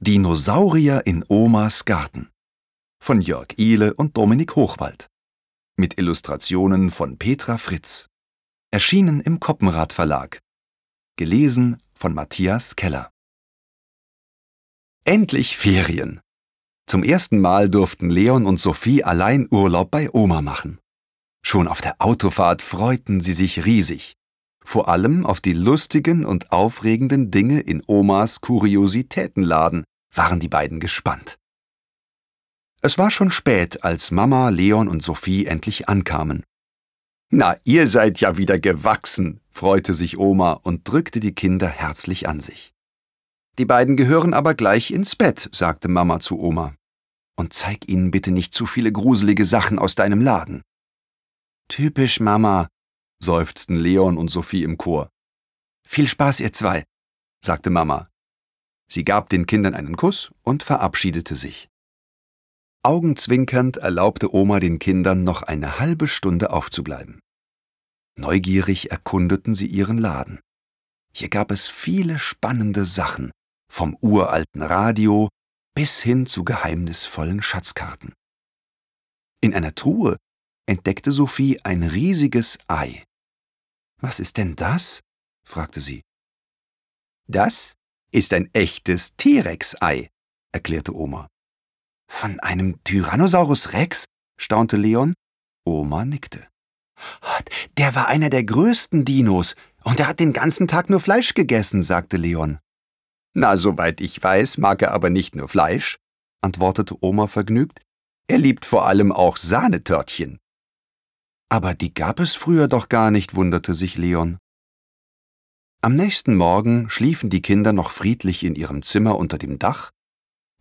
Dinosaurier in Omas Garten von Jörg Ihle und Dominik Hochwald mit Illustrationen von Petra Fritz. Erschienen im Koppenrad Verlag. Gelesen von Matthias Keller. Endlich Ferien. Zum ersten Mal durften Leon und Sophie allein Urlaub bei Oma machen. Schon auf der Autofahrt freuten sie sich riesig vor allem auf die lustigen und aufregenden Dinge in Omas Kuriositätenladen waren die beiden gespannt. Es war schon spät, als Mama, Leon und Sophie endlich ankamen. Na, ihr seid ja wieder gewachsen, freute sich Oma und drückte die Kinder herzlich an sich. Die beiden gehören aber gleich ins Bett, sagte Mama zu Oma. Und zeig ihnen bitte nicht zu viele gruselige Sachen aus deinem Laden. Typisch Mama, seufzten Leon und Sophie im Chor. Viel Spaß, ihr zwei, sagte Mama. Sie gab den Kindern einen Kuss und verabschiedete sich. Augenzwinkernd erlaubte Oma den Kindern noch eine halbe Stunde aufzubleiben. Neugierig erkundeten sie ihren Laden. Hier gab es viele spannende Sachen, vom uralten Radio bis hin zu geheimnisvollen Schatzkarten. In einer Truhe entdeckte Sophie ein riesiges Ei. Was ist denn das? fragte sie. Das ist ein echtes T-Rex-Ei, erklärte Oma. Von einem Tyrannosaurus Rex? staunte Leon. Oma nickte. Der war einer der größten Dinos, und er hat den ganzen Tag nur Fleisch gegessen, sagte Leon. Na, soweit ich weiß, mag er aber nicht nur Fleisch, antwortete Oma vergnügt. Er liebt vor allem auch Sahnetörtchen. Aber die gab es früher doch gar nicht, wunderte sich Leon. Am nächsten Morgen schliefen die Kinder noch friedlich in ihrem Zimmer unter dem Dach,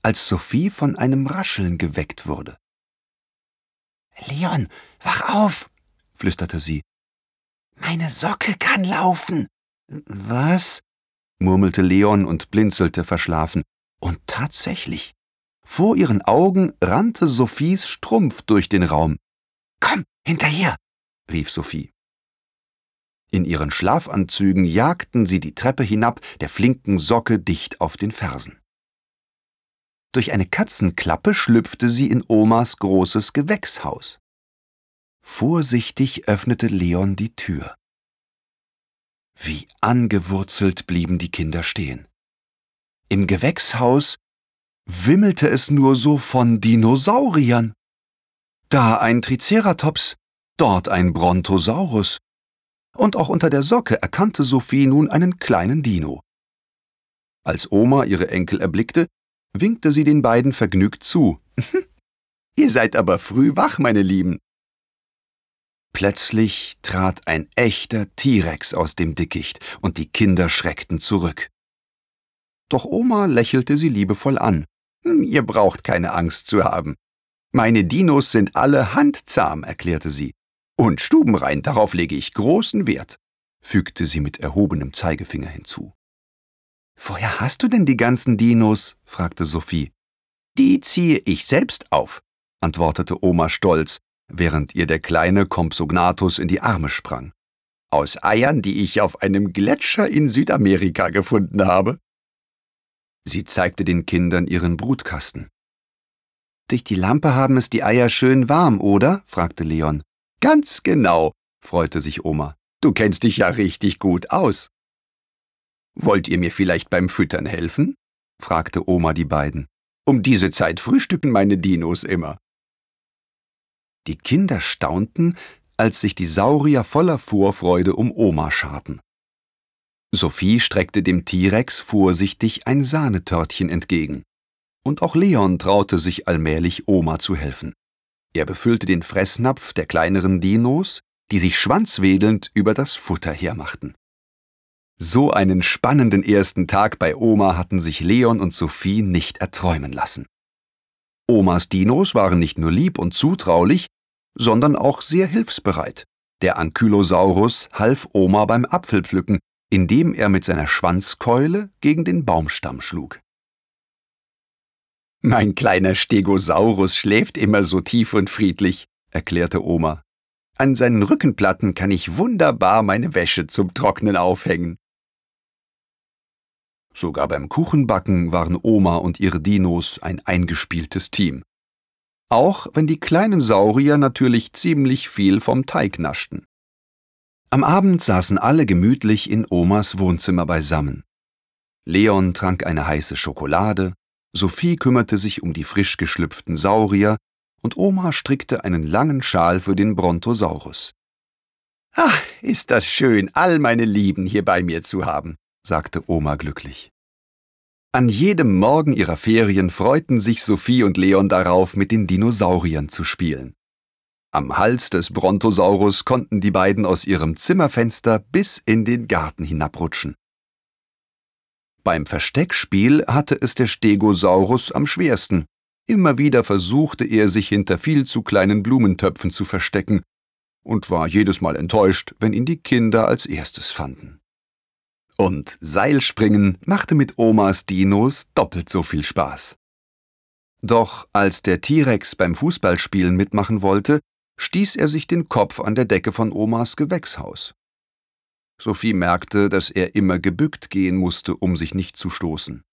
als Sophie von einem Rascheln geweckt wurde. Leon, wach auf, flüsterte sie. Meine Socke kann laufen. Was? murmelte Leon und blinzelte verschlafen. Und tatsächlich, vor ihren Augen rannte Sophies Strumpf durch den Raum. Komm, hinterher! rief Sophie. In ihren Schlafanzügen jagten sie die Treppe hinab, der flinken Socke dicht auf den Fersen. Durch eine Katzenklappe schlüpfte sie in Omas großes Gewächshaus. Vorsichtig öffnete Leon die Tür. Wie angewurzelt blieben die Kinder stehen. Im Gewächshaus wimmelte es nur so von Dinosauriern. Da ein Triceratops, dort ein Brontosaurus. Und auch unter der Socke erkannte Sophie nun einen kleinen Dino. Als Oma ihre Enkel erblickte, winkte sie den beiden vergnügt zu. Ihr seid aber früh wach, meine Lieben. Plötzlich trat ein echter T-Rex aus dem Dickicht, und die Kinder schreckten zurück. Doch Oma lächelte sie liebevoll an. Hm, ihr braucht keine Angst zu haben. Meine Dinos sind alle handzahm, erklärte sie. Und stubenrein, darauf lege ich großen Wert, fügte sie mit erhobenem Zeigefinger hinzu. Woher hast du denn die ganzen Dinos? fragte Sophie. Die ziehe ich selbst auf, antwortete Oma stolz, während ihr der kleine Compsognathus in die Arme sprang. Aus Eiern, die ich auf einem Gletscher in Südamerika gefunden habe. Sie zeigte den Kindern ihren Brutkasten. Durch die Lampe haben es die Eier schön warm, oder? fragte Leon. Ganz genau, freute sich Oma. Du kennst dich ja richtig gut aus. Wollt ihr mir vielleicht beim Füttern helfen? fragte Oma die beiden. Um diese Zeit frühstücken meine Dinos immer. Die Kinder staunten, als sich die Saurier voller Vorfreude um Oma scharten. Sophie streckte dem T-Rex vorsichtig ein Sahnetörtchen entgegen und auch Leon traute sich allmählich Oma zu helfen. Er befüllte den Fressnapf der kleineren Dinos, die sich schwanzwedelnd über das Futter hermachten. So einen spannenden ersten Tag bei Oma hatten sich Leon und Sophie nicht erträumen lassen. Omas Dinos waren nicht nur lieb und zutraulich, sondern auch sehr hilfsbereit. Der Ankylosaurus half Oma beim Apfelpflücken, indem er mit seiner Schwanzkeule gegen den Baumstamm schlug. Mein kleiner Stegosaurus schläft immer so tief und friedlich, erklärte Oma. An seinen Rückenplatten kann ich wunderbar meine Wäsche zum Trocknen aufhängen. Sogar beim Kuchenbacken waren Oma und ihre Dinos ein eingespieltes Team. Auch wenn die kleinen Saurier natürlich ziemlich viel vom Teig naschten. Am Abend saßen alle gemütlich in Omas Wohnzimmer beisammen. Leon trank eine heiße Schokolade, Sophie kümmerte sich um die frisch geschlüpften Saurier und Oma strickte einen langen Schal für den Brontosaurus. Ach, ist das schön, all meine Lieben hier bei mir zu haben, sagte Oma glücklich. An jedem Morgen ihrer Ferien freuten sich Sophie und Leon darauf, mit den Dinosauriern zu spielen. Am Hals des Brontosaurus konnten die beiden aus ihrem Zimmerfenster bis in den Garten hinabrutschen. Beim Versteckspiel hatte es der Stegosaurus am schwersten. Immer wieder versuchte er, sich hinter viel zu kleinen Blumentöpfen zu verstecken und war jedes Mal enttäuscht, wenn ihn die Kinder als erstes fanden. Und Seilspringen machte mit Omas Dinos doppelt so viel Spaß. Doch als der T-Rex beim Fußballspielen mitmachen wollte, stieß er sich den Kopf an der Decke von Omas Gewächshaus. Sophie merkte, dass er immer gebückt gehen musste, um sich nicht zu stoßen.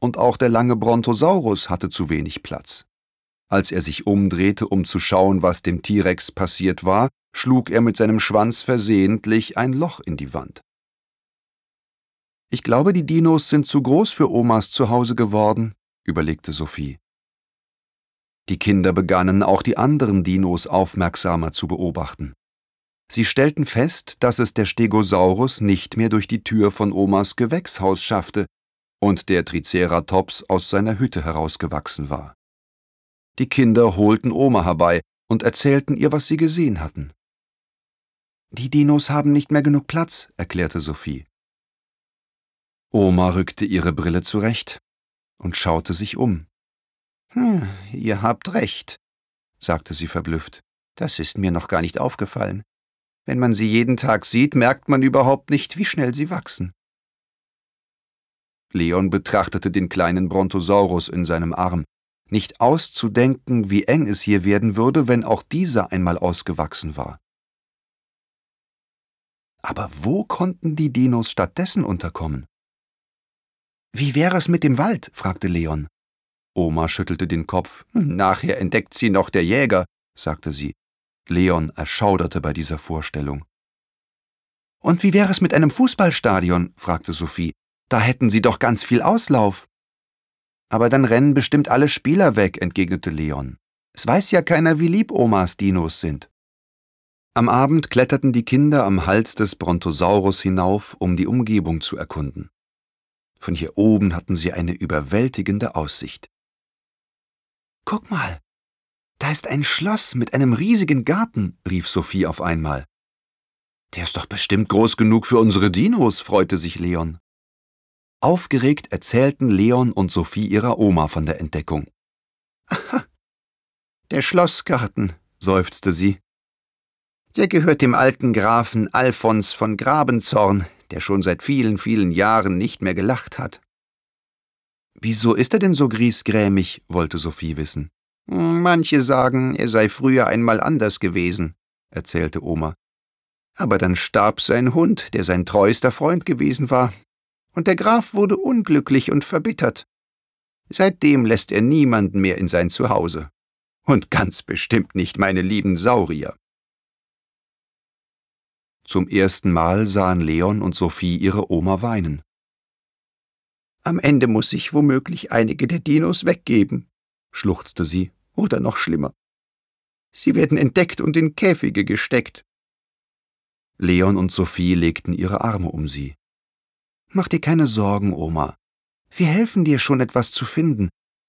Und auch der lange Brontosaurus hatte zu wenig Platz. Als er sich umdrehte, um zu schauen, was dem T-Rex passiert war, schlug er mit seinem Schwanz versehentlich ein Loch in die Wand. Ich glaube, die Dinos sind zu groß für Omas Zuhause geworden, überlegte Sophie. Die Kinder begannen auch die anderen Dinos aufmerksamer zu beobachten. Sie stellten fest, dass es der Stegosaurus nicht mehr durch die Tür von Omas Gewächshaus schaffte und der Triceratops aus seiner Hütte herausgewachsen war. Die Kinder holten Oma herbei und erzählten ihr, was sie gesehen hatten. Die Dinos haben nicht mehr genug Platz, erklärte Sophie. Oma rückte ihre Brille zurecht und schaute sich um. Hm, ihr habt recht, sagte sie verblüfft. Das ist mir noch gar nicht aufgefallen. Wenn man sie jeden Tag sieht, merkt man überhaupt nicht, wie schnell sie wachsen. Leon betrachtete den kleinen Brontosaurus in seinem Arm. Nicht auszudenken, wie eng es hier werden würde, wenn auch dieser einmal ausgewachsen war. Aber wo konnten die Dinos stattdessen unterkommen? Wie wäre es mit dem Wald? fragte Leon. Oma schüttelte den Kopf. Nachher entdeckt sie noch der Jäger, sagte sie. Leon erschauderte bei dieser Vorstellung. Und wie wäre es mit einem Fußballstadion? fragte Sophie. Da hätten Sie doch ganz viel Auslauf. Aber dann rennen bestimmt alle Spieler weg, entgegnete Leon. Es weiß ja keiner, wie lieb Omas Dinos sind. Am Abend kletterten die Kinder am Hals des Brontosaurus hinauf, um die Umgebung zu erkunden. Von hier oben hatten sie eine überwältigende Aussicht. Guck mal, da ist ein Schloss mit einem riesigen Garten, rief Sophie auf einmal. Der ist doch bestimmt groß genug für unsere Dinos, freute sich Leon. Aufgeregt erzählten Leon und Sophie ihrer Oma von der Entdeckung. Aha, der Schlossgarten, seufzte sie. Der gehört dem alten Grafen Alfons von Grabenzorn, der schon seit vielen, vielen Jahren nicht mehr gelacht hat. Wieso ist er denn so griesgrämig? wollte Sophie wissen. Manche sagen, er sei früher einmal anders gewesen, erzählte Oma. Aber dann starb sein Hund, der sein treuester Freund gewesen war, und der Graf wurde unglücklich und verbittert. Seitdem lässt er niemanden mehr in sein Zuhause. Und ganz bestimmt nicht meine lieben Saurier. Zum ersten Mal sahen Leon und Sophie ihre Oma weinen. Am Ende muss ich womöglich einige der Dinos weggeben, schluchzte sie, oder noch schlimmer. Sie werden entdeckt und in Käfige gesteckt. Leon und Sophie legten ihre Arme um sie. Mach dir keine Sorgen, Oma. Wir helfen dir schon etwas zu finden,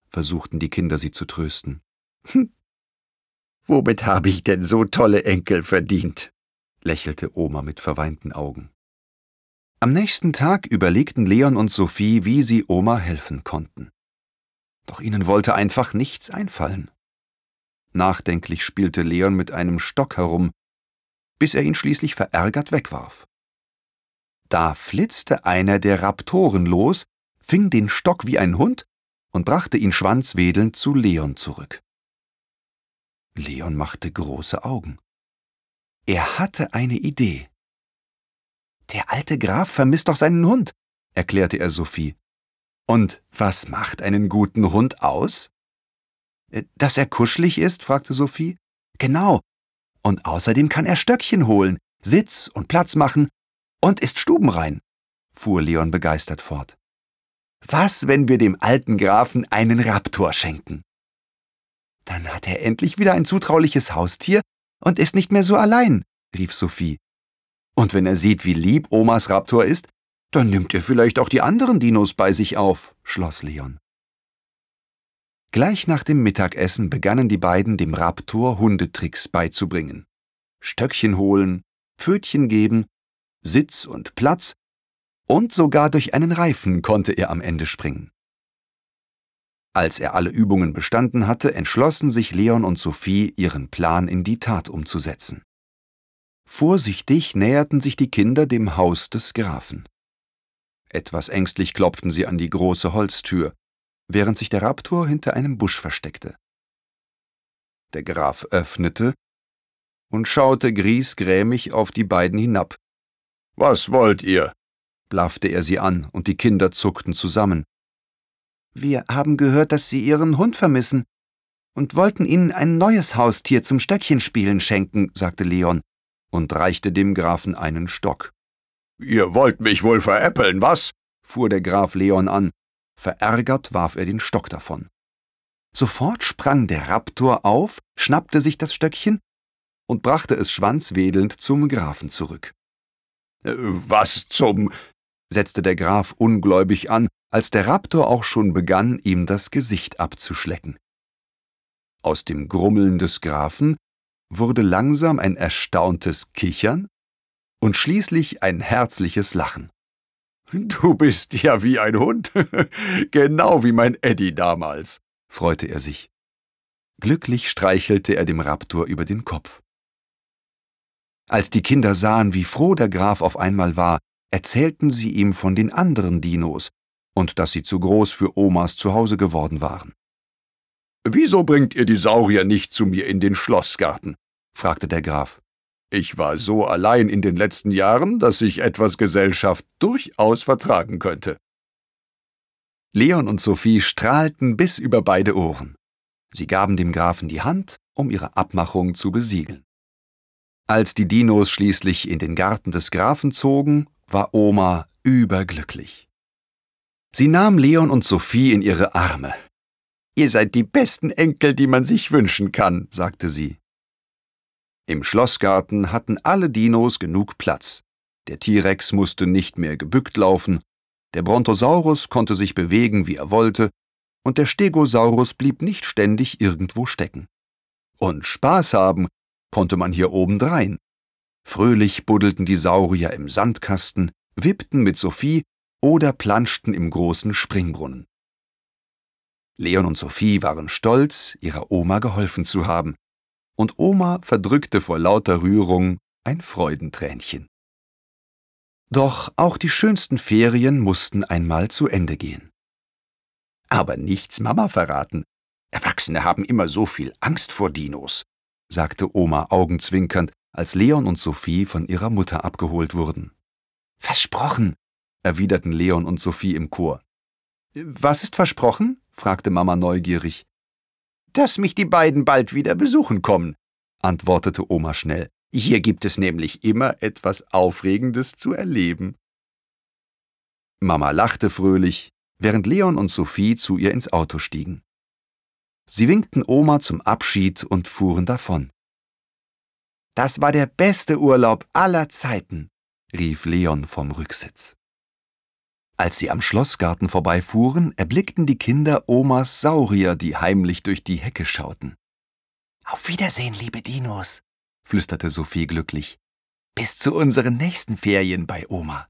versuchten die Kinder sie zu trösten. Hm. Womit habe ich denn so tolle Enkel verdient? lächelte Oma mit verweinten Augen. Am nächsten Tag überlegten Leon und Sophie, wie sie Oma helfen konnten. Doch ihnen wollte einfach nichts einfallen. Nachdenklich spielte Leon mit einem Stock herum, bis er ihn schließlich verärgert wegwarf. Da flitzte einer der Raptoren los, fing den Stock wie ein Hund und brachte ihn schwanzwedelnd zu Leon zurück. Leon machte große Augen. Er hatte eine Idee. Der alte Graf vermisst doch seinen Hund. erklärte er Sophie. Und was macht einen guten Hund aus? Äh, dass er kuschelig ist? fragte Sophie. Genau. Und außerdem kann er Stöckchen holen, Sitz und Platz machen und ist stubenrein, fuhr Leon begeistert fort. Was, wenn wir dem alten Grafen einen Raptor schenken? Dann hat er endlich wieder ein zutrauliches Haustier und ist nicht mehr so allein, rief Sophie. Und wenn er sieht, wie lieb Omas Raptor ist, dann nimmt er vielleicht auch die anderen Dinos bei sich auf, schloss Leon. Gleich nach dem Mittagessen begannen die beiden dem Raptor Hundetricks beizubringen. Stöckchen holen, Pfötchen geben, Sitz und Platz, und sogar durch einen Reifen konnte er am Ende springen. Als er alle Übungen bestanden hatte, entschlossen sich Leon und Sophie, ihren Plan in die Tat umzusetzen. Vorsichtig näherten sich die Kinder dem Haus des Grafen. Etwas ängstlich klopften sie an die große Holztür, während sich der Raptor hinter einem Busch versteckte. Der Graf öffnete und schaute griesgrämig auf die beiden hinab. Was wollt ihr? blaffte er sie an, und die Kinder zuckten zusammen. Wir haben gehört, dass Sie Ihren Hund vermissen und wollten Ihnen ein neues Haustier zum Stöckchenspielen schenken, sagte Leon und reichte dem Grafen einen Stock. Ihr wollt mich wohl veräppeln, was? fuhr der Graf Leon an. Verärgert warf er den Stock davon. Sofort sprang der Raptor auf, schnappte sich das Stöckchen und brachte es schwanzwedelnd zum Grafen zurück. Äh, was zum? setzte der Graf ungläubig an, als der Raptor auch schon begann, ihm das Gesicht abzuschlecken. Aus dem Grummeln des Grafen wurde langsam ein erstauntes Kichern und schließlich ein herzliches Lachen. Du bist ja wie ein Hund, genau wie mein Eddie damals, freute er sich. Glücklich streichelte er dem Raptor über den Kopf. Als die Kinder sahen, wie froh der Graf auf einmal war, erzählten sie ihm von den anderen Dinos und dass sie zu groß für Omas Zuhause geworden waren. Wieso bringt ihr die Saurier nicht zu mir in den Schlossgarten? fragte der Graf. Ich war so allein in den letzten Jahren, dass ich etwas Gesellschaft durchaus vertragen könnte. Leon und Sophie strahlten bis über beide Ohren. Sie gaben dem Grafen die Hand, um ihre Abmachung zu besiegeln. Als die Dinos schließlich in den Garten des Grafen zogen, war Oma überglücklich. Sie nahm Leon und Sophie in ihre Arme. Ihr seid die besten Enkel, die man sich wünschen kann, sagte sie. Im Schlossgarten hatten alle Dinos genug Platz. Der T-Rex musste nicht mehr gebückt laufen, der Brontosaurus konnte sich bewegen, wie er wollte, und der Stegosaurus blieb nicht ständig irgendwo stecken. Und Spaß haben konnte man hier obendrein. Fröhlich buddelten die Saurier im Sandkasten, wippten mit Sophie oder planschten im großen Springbrunnen. Leon und Sophie waren stolz, ihrer Oma geholfen zu haben, und Oma verdrückte vor lauter Rührung ein Freudentränchen. Doch auch die schönsten Ferien mussten einmal zu Ende gehen. Aber nichts Mama verraten. Erwachsene haben immer so viel Angst vor Dinos, sagte Oma augenzwinkernd, als Leon und Sophie von ihrer Mutter abgeholt wurden. Versprochen, erwiderten Leon und Sophie im Chor. Was ist versprochen? fragte Mama neugierig. Dass mich die beiden bald wieder besuchen kommen, antwortete Oma schnell. Hier gibt es nämlich immer etwas Aufregendes zu erleben. Mama lachte fröhlich, während Leon und Sophie zu ihr ins Auto stiegen. Sie winkten Oma zum Abschied und fuhren davon. Das war der beste Urlaub aller Zeiten, rief Leon vom Rücksitz. Als sie am Schlossgarten vorbeifuhren, erblickten die Kinder Omas Saurier, die heimlich durch die Hecke schauten. Auf Wiedersehen, liebe Dinos, flüsterte Sophie glücklich. Bis zu unseren nächsten Ferien bei Oma.